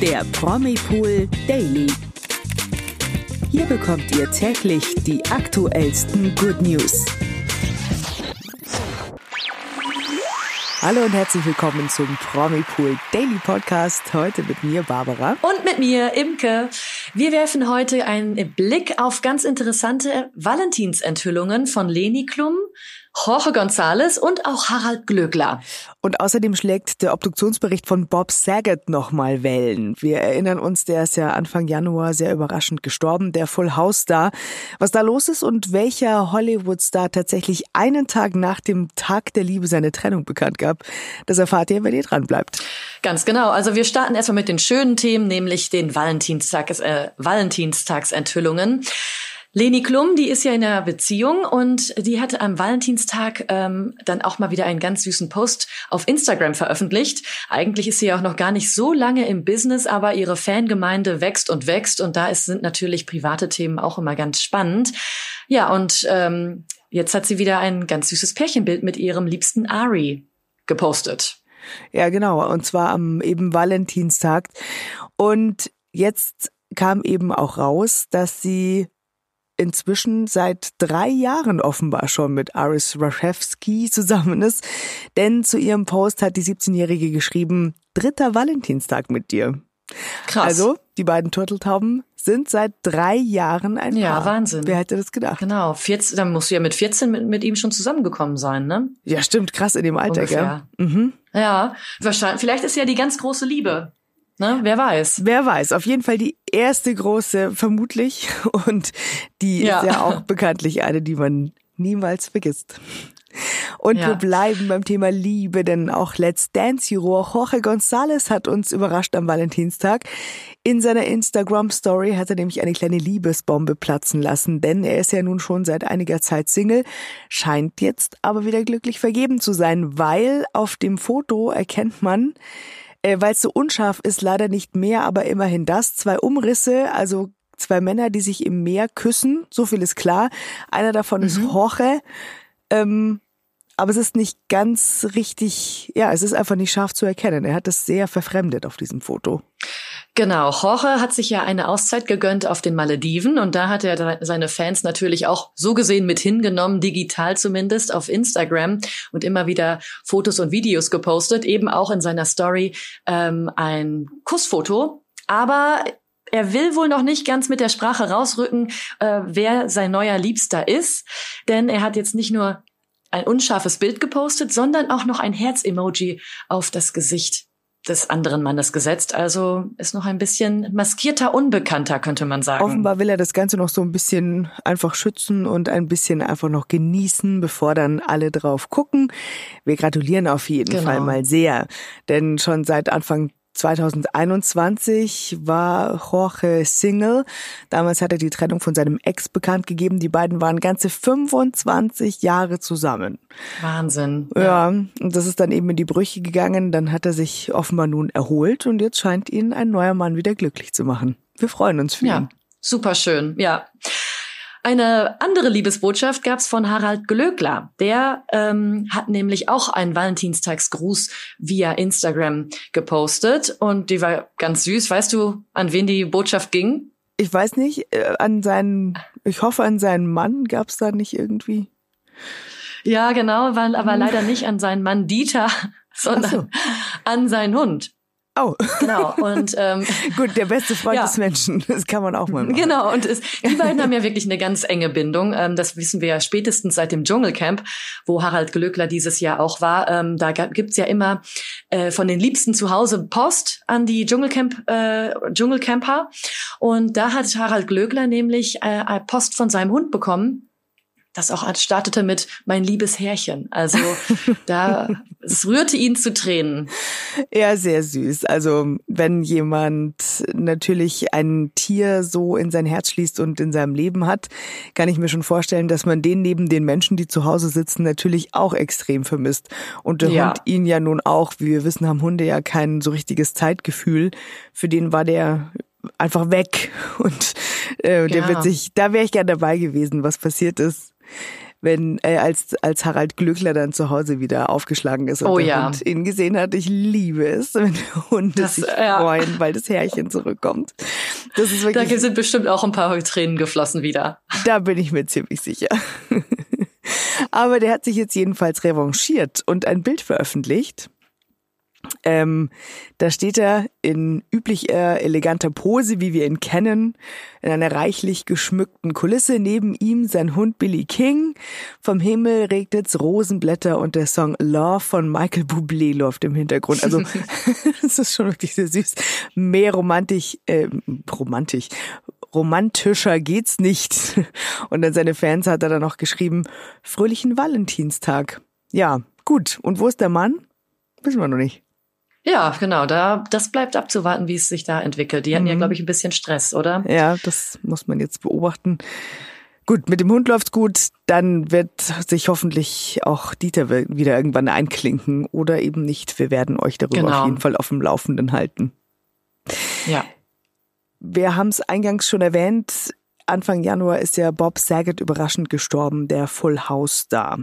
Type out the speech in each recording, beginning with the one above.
der Promipool Daily. Hier bekommt ihr täglich die aktuellsten Good News. Hallo und herzlich willkommen zum Promipool Daily Podcast. Heute mit mir, Barbara. Und mit mir, Imke. Wir werfen heute einen Blick auf ganz interessante Valentinsenthüllungen von Leni Klum, Jorge González und auch Harald Glöckler. Und außerdem schlägt der Obduktionsbericht von Bob Saget nochmal Wellen. Wir erinnern uns, der ist ja Anfang Januar sehr überraschend gestorben, der Full House Star. Was da los ist und welcher Hollywood-Star tatsächlich einen Tag nach dem Tag der Liebe seine Trennung bekannt gab, das erfahrt ihr, wenn ihr dran bleibt. Ganz genau. Also wir starten erstmal mit den schönen Themen, nämlich den Valentinstags, äh, Valentinstagsenthüllungen. Leni Klum, die ist ja in einer Beziehung und die hatte am Valentinstag ähm, dann auch mal wieder einen ganz süßen Post auf Instagram veröffentlicht. Eigentlich ist sie ja auch noch gar nicht so lange im Business, aber ihre Fangemeinde wächst und wächst und da ist, sind natürlich private Themen auch immer ganz spannend. Ja, und ähm, jetzt hat sie wieder ein ganz süßes Pärchenbild mit ihrem liebsten Ari gepostet. Ja, genau. Und zwar am eben Valentinstag. Und jetzt kam eben auch raus, dass sie inzwischen seit drei Jahren offenbar schon mit Aris Rashevsky zusammen ist. Denn zu ihrem Post hat die 17-Jährige geschrieben, dritter Valentinstag mit dir. Krass. Also, die beiden Turteltauben sind seit drei Jahren ein ja, Paar. Ja, Wahnsinn. Wer hätte das gedacht? Genau. 14, dann musst du ja mit 14 mit, mit ihm schon zusammengekommen sein, ne? Ja, stimmt. Krass in dem Alter, Ungefähr. gell? Mhm. Ja, wahrscheinlich. Vielleicht ist ja die ganz große Liebe. Ne? Wer weiß. Wer weiß. Auf jeden Fall die erste große, vermutlich. Und die ja. ist ja auch bekanntlich eine, die man niemals vergisst. Und ja. wir bleiben beim Thema Liebe, denn auch Let's Dance-Juror Jorge González hat uns überrascht am Valentinstag. In seiner Instagram-Story hat er nämlich eine kleine Liebesbombe platzen lassen, denn er ist ja nun schon seit einiger Zeit Single, scheint jetzt aber wieder glücklich vergeben zu sein, weil auf dem Foto erkennt man, äh, weil es so unscharf ist, leider nicht mehr, aber immerhin das. Zwei Umrisse, also zwei Männer, die sich im Meer küssen, so viel ist klar. Einer davon mhm. ist Jorge. Ähm, aber es ist nicht ganz richtig, ja, es ist einfach nicht scharf zu erkennen. Er hat das sehr verfremdet auf diesem Foto. Genau, Jorge hat sich ja eine Auszeit gegönnt auf den Malediven und da hat er seine Fans natürlich auch so gesehen mit hingenommen, digital zumindest auf Instagram und immer wieder Fotos und Videos gepostet, eben auch in seiner Story ähm, ein Kussfoto. Aber er will wohl noch nicht ganz mit der Sprache rausrücken, äh, wer sein neuer Liebster ist, denn er hat jetzt nicht nur ein unscharfes Bild gepostet, sondern auch noch ein Herz-Emoji auf das Gesicht des anderen Mannes gesetzt. Also ist noch ein bisschen maskierter Unbekannter, könnte man sagen. Offenbar will er das Ganze noch so ein bisschen einfach schützen und ein bisschen einfach noch genießen, bevor dann alle drauf gucken. Wir gratulieren auf jeden genau. Fall mal sehr. Denn schon seit Anfang 2021 war Jorge Single. Damals hat er die Trennung von seinem Ex bekannt gegeben. Die beiden waren ganze 25 Jahre zusammen. Wahnsinn. Ja, ja, und das ist dann eben in die Brüche gegangen. Dann hat er sich offenbar nun erholt und jetzt scheint ihn ein neuer Mann wieder glücklich zu machen. Wir freuen uns für ja. ihn. Super schön, ja. Eine andere Liebesbotschaft gab's von Harald Glöckler. Der ähm, hat nämlich auch einen Valentinstagsgruß via Instagram gepostet und die war ganz süß. Weißt du, an wen die Botschaft ging? Ich weiß nicht. Äh, an seinen, ich hoffe, an seinen Mann gab's da nicht irgendwie. Ja, genau, weil, aber hm. leider nicht an seinen Mann Dieter, sondern so. an seinen Hund. Oh. Genau. Und ähm, gut, der beste Freund ja. des Menschen. Das kann man auch mal machen. Genau. Und es, die beiden haben ja wirklich eine ganz enge Bindung. Ähm, das wissen wir ja spätestens seit dem Dschungelcamp, wo Harald Glöckler dieses Jahr auch war. Ähm, da gibt's ja immer äh, von den Liebsten zu Hause Post an die Dschungelcamp äh, Dschungelcamper. Und da hat Harald Glöckler nämlich äh, Post von seinem Hund bekommen das auch startete mit mein liebes Herrchen. Also da es rührte ihn zu Tränen. Ja, sehr süß. Also wenn jemand natürlich ein Tier so in sein Herz schließt und in seinem Leben hat, kann ich mir schon vorstellen, dass man den neben den Menschen, die zu Hause sitzen, natürlich auch extrem vermisst. Und der ja. Hund ihn ja nun auch. Wie wir wissen, haben Hunde ja kein so richtiges Zeitgefühl. Für den war der einfach weg und äh, der ja. wird sich, da wäre ich gerne dabei gewesen, was passiert ist wenn äh, als als Harald Glückler dann zu Hause wieder aufgeschlagen ist und oh, der ja. Hund ihn gesehen hat. Ich liebe es, wenn Hunde das, sich ja. freuen, weil das Herrchen zurückkommt. Das ist wirklich. Da sind bestimmt auch ein paar Tränen geflossen wieder. Da bin ich mir ziemlich sicher. Aber der hat sich jetzt jedenfalls revanchiert und ein Bild veröffentlicht ähm, da steht er in üblich äh, eleganter Pose, wie wir ihn kennen, in einer reichlich geschmückten Kulisse. Neben ihm sein Hund Billy King. Vom Himmel regnet's Rosenblätter und der Song Love von Michael Bublé läuft im Hintergrund. Also das ist schon wirklich sehr süß. Mehr romantisch, äh, romantisch, romantischer geht's nicht. Und dann seine Fans hat er dann noch geschrieben, fröhlichen Valentinstag. Ja, gut. Und wo ist der Mann? Wissen wir noch nicht. Ja, genau. Da, das bleibt abzuwarten, wie es sich da entwickelt. Die hatten mhm. ja, glaube ich, ein bisschen Stress, oder? Ja, das muss man jetzt beobachten. Gut, mit dem Hund läuft's gut. Dann wird sich hoffentlich auch Dieter wieder irgendwann einklinken oder eben nicht. Wir werden euch darüber genau. auf jeden Fall auf dem Laufenden halten. Ja. Wir haben es eingangs schon erwähnt. Anfang Januar ist ja Bob Saget überraschend gestorben, der Full House Star.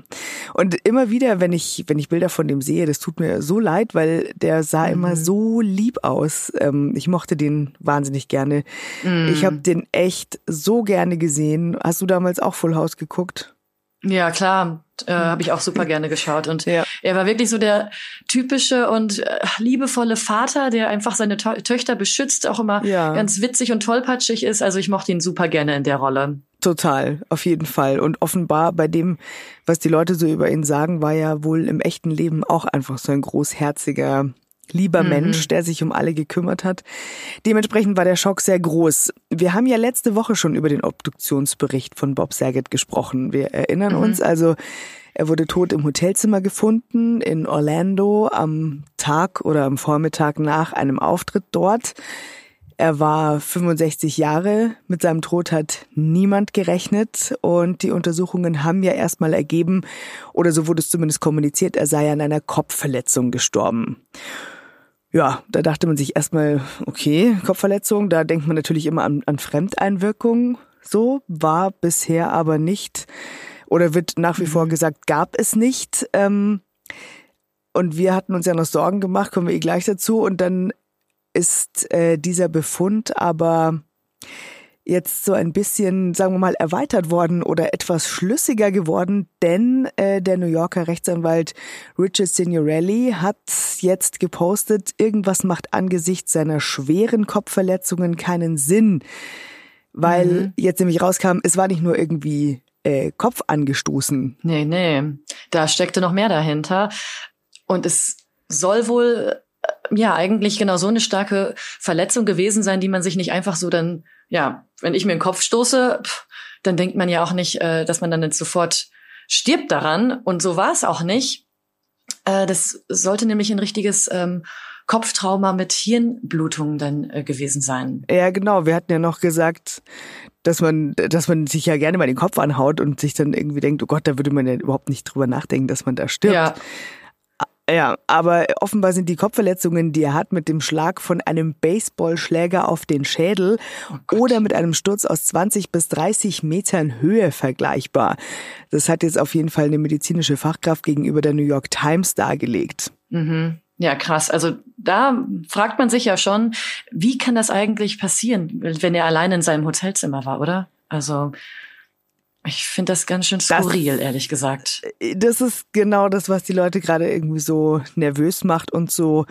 Und immer wieder, wenn ich, wenn ich Bilder von dem sehe, das tut mir so leid, weil der sah mhm. immer so lieb aus. Ähm, ich mochte den wahnsinnig gerne. Mhm. Ich habe den echt so gerne gesehen. Hast du damals auch Full House geguckt? Ja, klar, äh, habe ich auch super gerne geschaut. Und ja. er war wirklich so der typische und äh, liebevolle Vater, der einfach seine to Töchter beschützt, auch immer ja. ganz witzig und tollpatschig ist. Also ich mochte ihn super gerne in der Rolle. Total, auf jeden Fall. Und offenbar bei dem, was die Leute so über ihn sagen, war er wohl im echten Leben auch einfach so ein großherziger lieber mhm. Mensch, der sich um alle gekümmert hat. Dementsprechend war der Schock sehr groß. Wir haben ja letzte Woche schon über den Obduktionsbericht von Bob Saget gesprochen. Wir erinnern mhm. uns also, er wurde tot im Hotelzimmer gefunden in Orlando am Tag oder am Vormittag nach einem Auftritt dort. Er war 65 Jahre. Mit seinem Tod hat niemand gerechnet und die Untersuchungen haben ja erstmal ergeben, oder so wurde es zumindest kommuniziert, er sei an einer Kopfverletzung gestorben ja, da dachte man sich erstmal, okay, Kopfverletzung, da denkt man natürlich immer an, an Fremdeinwirkung. So war bisher aber nicht oder wird nach wie vor mhm. gesagt, gab es nicht. Ähm, und wir hatten uns ja noch Sorgen gemacht, kommen wir eh gleich dazu. Und dann ist äh, dieser Befund aber jetzt so ein bisschen, sagen wir mal, erweitert worden oder etwas schlüssiger geworden, denn äh, der New Yorker Rechtsanwalt Richard Signorelli hat jetzt gepostet, irgendwas macht angesichts seiner schweren Kopfverletzungen keinen Sinn, weil mhm. jetzt nämlich rauskam, es war nicht nur irgendwie äh, Kopf angestoßen. Nee, nee, da steckte noch mehr dahinter und es soll wohl ja eigentlich genau so eine starke Verletzung gewesen sein, die man sich nicht einfach so dann ja, wenn ich mir den Kopf stoße, pff, dann denkt man ja auch nicht, äh, dass man dann jetzt sofort stirbt daran. Und so war es auch nicht. Äh, das sollte nämlich ein richtiges ähm, Kopftrauma mit Hirnblutung dann äh, gewesen sein. Ja, genau. Wir hatten ja noch gesagt, dass man, dass man sich ja gerne mal den Kopf anhaut und sich dann irgendwie denkt, oh Gott, da würde man ja überhaupt nicht drüber nachdenken, dass man da stirbt. Ja. Ja, aber offenbar sind die Kopfverletzungen, die er hat, mit dem Schlag von einem Baseballschläger auf den Schädel oh oder mit einem Sturz aus 20 bis 30 Metern Höhe vergleichbar. Das hat jetzt auf jeden Fall eine medizinische Fachkraft gegenüber der New York Times dargelegt. Mhm. Ja, krass. Also da fragt man sich ja schon, wie kann das eigentlich passieren, wenn er allein in seinem Hotelzimmer war, oder? Also ich finde das ganz schön skurril, das, ehrlich gesagt. Das ist genau das, was die Leute gerade irgendwie so nervös macht und so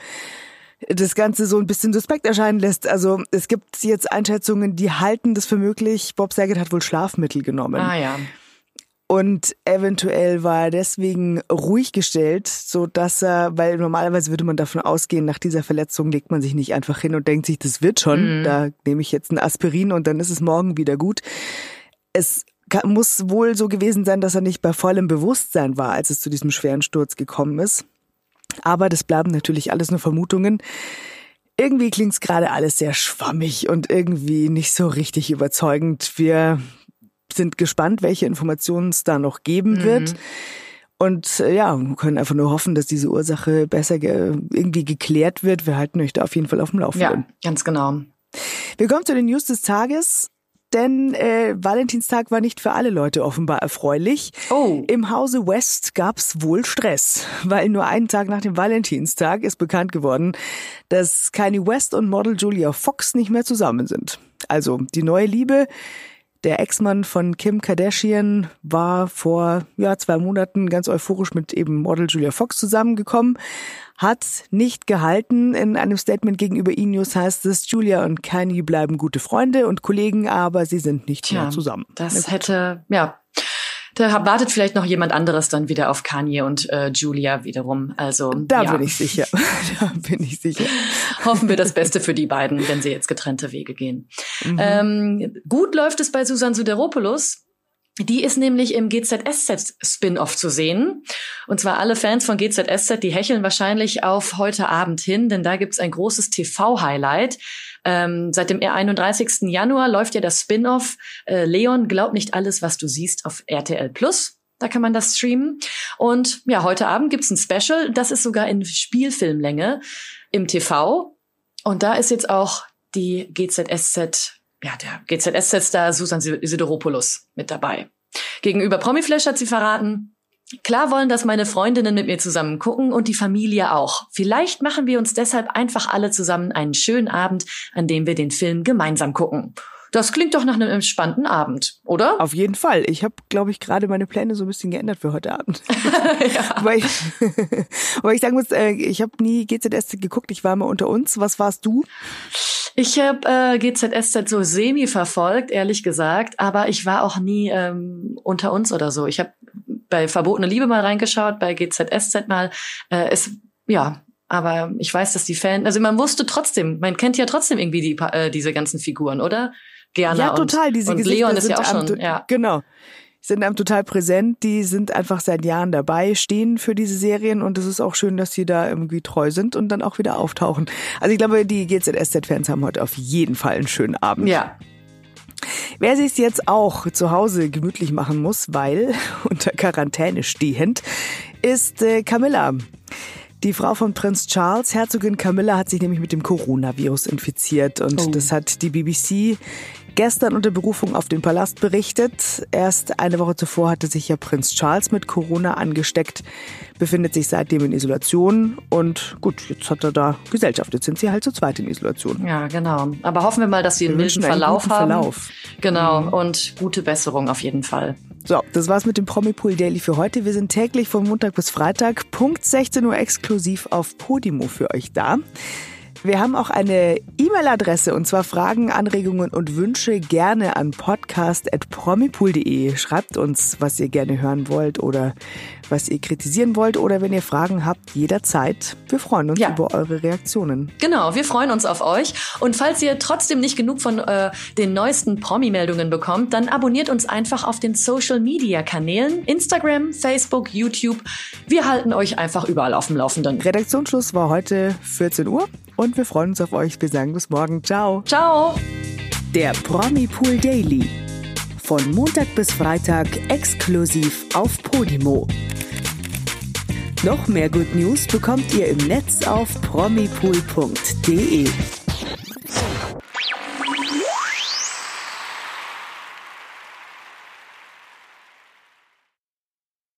das Ganze so ein bisschen suspekt erscheinen lässt. Also es gibt jetzt Einschätzungen, die halten das für möglich. Bob Saget hat wohl Schlafmittel genommen. Ah ja. Und eventuell war er deswegen ruhig gestellt, so dass er, weil normalerweise würde man davon ausgehen, nach dieser Verletzung legt man sich nicht einfach hin und denkt sich, das wird schon. Mhm. Da nehme ich jetzt ein Aspirin und dann ist es morgen wieder gut. Es muss wohl so gewesen sein, dass er nicht bei vollem Bewusstsein war, als es zu diesem schweren Sturz gekommen ist. Aber das bleiben natürlich alles nur Vermutungen. Irgendwie klingt's gerade alles sehr schwammig und irgendwie nicht so richtig überzeugend. Wir sind gespannt, welche Informationen es da noch geben mhm. wird. Und äh, ja, wir können einfach nur hoffen, dass diese Ursache besser ge irgendwie geklärt wird. Wir halten euch da auf jeden Fall auf dem Laufenden. Ja, ganz genau. Wir kommen zu den News des Tages. Denn äh, Valentinstag war nicht für alle Leute offenbar erfreulich. Oh. Im Hause West gab's wohl Stress, weil nur einen Tag nach dem Valentinstag ist bekannt geworden, dass Kanye West und Model Julia Fox nicht mehr zusammen sind. Also die neue Liebe der Ex-Mann von Kim Kardashian war vor ja, zwei Monaten ganz euphorisch mit eben Model Julia Fox zusammengekommen, hat nicht gehalten. In einem Statement gegenüber E-News heißt es, Julia und Kanye bleiben gute Freunde und Kollegen, aber sie sind nicht Tja, mehr zusammen. Das hätte, ja, da wartet vielleicht noch jemand anderes dann wieder auf Kanye und äh, Julia wiederum. Also da ja. bin ich sicher. da bin ich sicher. Hoffen wir das Beste für die beiden, wenn sie jetzt getrennte Wege gehen. Mhm. Ähm, gut läuft es bei Susan Suderopoulos. Die ist nämlich im GZSZ-Spin-Off zu sehen. Und zwar alle Fans von GZSZ, die hecheln wahrscheinlich auf heute Abend hin, denn da gibt's ein großes TV-Highlight. Ähm, seit dem 31. Januar läuft ja das Spin-off äh, Leon, glaub nicht alles, was du siehst auf RTL Plus. Da kann man das streamen. Und ja, heute Abend gibt's ein Special. Das ist sogar in Spielfilmlänge im TV. Und da ist jetzt auch die GZSZ, ja, der GZSZ-Star Susan Sideropoulos mit dabei. Gegenüber Promiflash hat sie verraten, Klar wollen das meine Freundinnen mit mir zusammen gucken und die Familie auch. Vielleicht machen wir uns deshalb einfach alle zusammen einen schönen Abend, an dem wir den Film gemeinsam gucken. Das klingt doch nach einem entspannten Abend, oder? Auf jeden Fall. Ich habe, glaube ich, gerade meine Pläne so ein bisschen geändert für heute Abend. ja. weil, ich, weil ich sagen muss, äh, ich habe nie GZSZ geguckt. Ich war mal unter uns. Was warst du? Ich habe äh, GZSZ so semi verfolgt, ehrlich gesagt, aber ich war auch nie ähm, unter uns oder so. Ich habe bei Verbotene Liebe mal reingeschaut, bei GZSZ mal. Äh, es, ja, aber ich weiß, dass die Fans, also man wusste trotzdem, man kennt ja trotzdem irgendwie die, äh, diese ganzen Figuren, oder? Gerne. Ja, total. Diese und Gesichter Leon ist ja auch schon, ja. Genau sind einem total präsent, die sind einfach seit Jahren dabei, stehen für diese Serien und es ist auch schön, dass sie da irgendwie treu sind und dann auch wieder auftauchen. Also ich glaube, die GZSZ-Fans haben heute auf jeden Fall einen schönen Abend. Ja, Wer sich jetzt auch zu Hause gemütlich machen muss, weil unter Quarantäne stehend, ist äh, Camilla. Die Frau von Prinz Charles, Herzogin Camilla, hat sich nämlich mit dem Coronavirus infiziert und oh. das hat die BBC gestern unter Berufung auf den Palast berichtet. Erst eine Woche zuvor hatte sich ja Prinz Charles mit Corona angesteckt, befindet sich seitdem in Isolation und gut, jetzt hat er da Gesellschaft. Jetzt sind sie halt zu zweit in Isolation. Ja, genau. Aber hoffen wir mal, dass sie einen milden Verlauf haben. Verlauf. Genau. Mhm. Und gute Besserung auf jeden Fall. So, das war's mit dem Promipool Daily für heute. Wir sind täglich von Montag bis Freitag, Punkt 16 Uhr exklusiv auf Podimo für euch da. Wir haben auch eine E-Mail-Adresse und zwar Fragen, Anregungen und Wünsche gerne an podcast.promipool.de. Schreibt uns, was ihr gerne hören wollt oder was ihr kritisieren wollt oder wenn ihr Fragen habt, jederzeit. Wir freuen uns ja. über eure Reaktionen. Genau, wir freuen uns auf euch. Und falls ihr trotzdem nicht genug von äh, den neuesten Promi-Meldungen bekommt, dann abonniert uns einfach auf den Social-Media-Kanälen Instagram, Facebook, YouTube. Wir halten euch einfach überall auf dem Laufenden. Redaktionsschluss war heute 14 Uhr und wir freuen uns auf euch. Wir sagen bis morgen. Ciao. Ciao. Der Promi Pool Daily. Von Montag bis Freitag exklusiv auf Podimo. Noch mehr Good News bekommt ihr im Netz auf promipool.de.